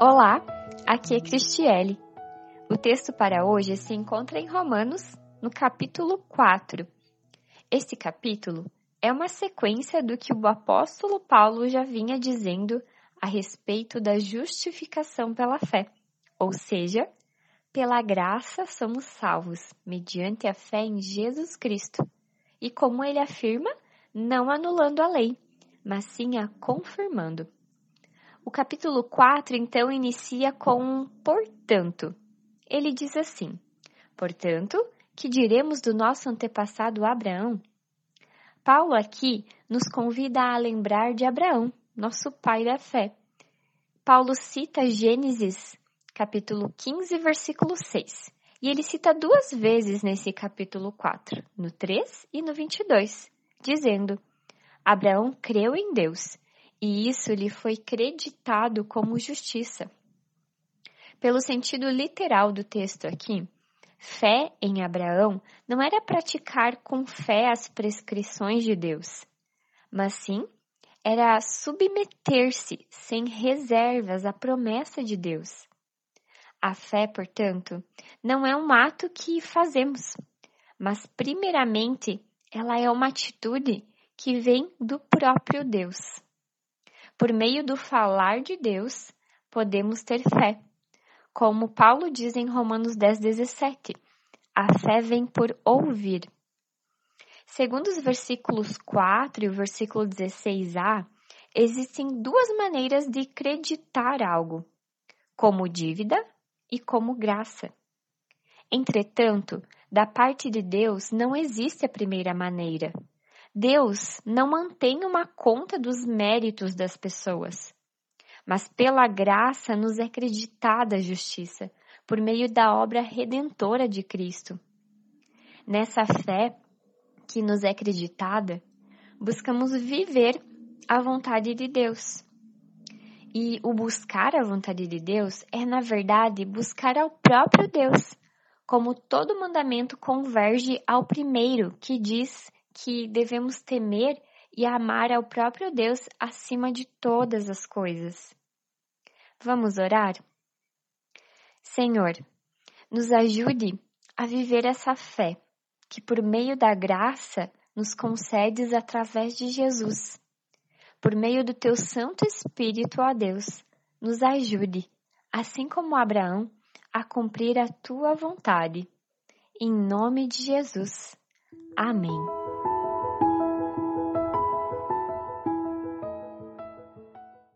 Olá, aqui é Cristiele. O texto para hoje se encontra em Romanos, no capítulo 4. Esse capítulo é uma sequência do que o apóstolo Paulo já vinha dizendo a respeito da justificação pela fé, ou seja, pela graça somos salvos, mediante a fé em Jesus Cristo. E como ele afirma, não anulando a lei, mas sim a confirmando. O capítulo 4 então inicia com um portanto. Ele diz assim: Portanto, que diremos do nosso antepassado Abraão? Paulo aqui nos convida a lembrar de Abraão, nosso pai da fé. Paulo cita Gênesis, capítulo 15, versículo 6. E ele cita duas vezes nesse capítulo 4, no 3 e no 22, dizendo: Abraão creu em Deus e isso lhe foi creditado como justiça. Pelo sentido literal do texto aqui, fé em Abraão não era praticar com fé as prescrições de Deus, mas sim era submeter-se sem reservas à promessa de Deus. A fé, portanto, não é um ato que fazemos, mas primeiramente ela é uma atitude que vem do próprio Deus. Por meio do falar de Deus, podemos ter fé. Como Paulo diz em Romanos 10, 17, a fé vem por ouvir. Segundo os versículos 4 e o versículo 16a, existem duas maneiras de acreditar algo, como dívida e como graça. Entretanto, da parte de Deus não existe a primeira maneira. Deus não mantém uma conta dos méritos das pessoas, mas pela graça nos é acreditada a justiça por meio da obra redentora de Cristo. Nessa fé que nos é acreditada, buscamos viver a vontade de Deus. E o buscar a vontade de Deus é, na verdade, buscar ao próprio Deus, como todo mandamento converge ao primeiro, que diz que devemos temer e amar ao próprio Deus acima de todas as coisas. Vamos orar? Senhor, nos ajude a viver essa fé que, por meio da graça, nos concedes através de Jesus. Por meio do teu Santo Espírito, ó Deus, nos ajude, assim como Abraão, a cumprir a tua vontade. Em nome de Jesus. Amém.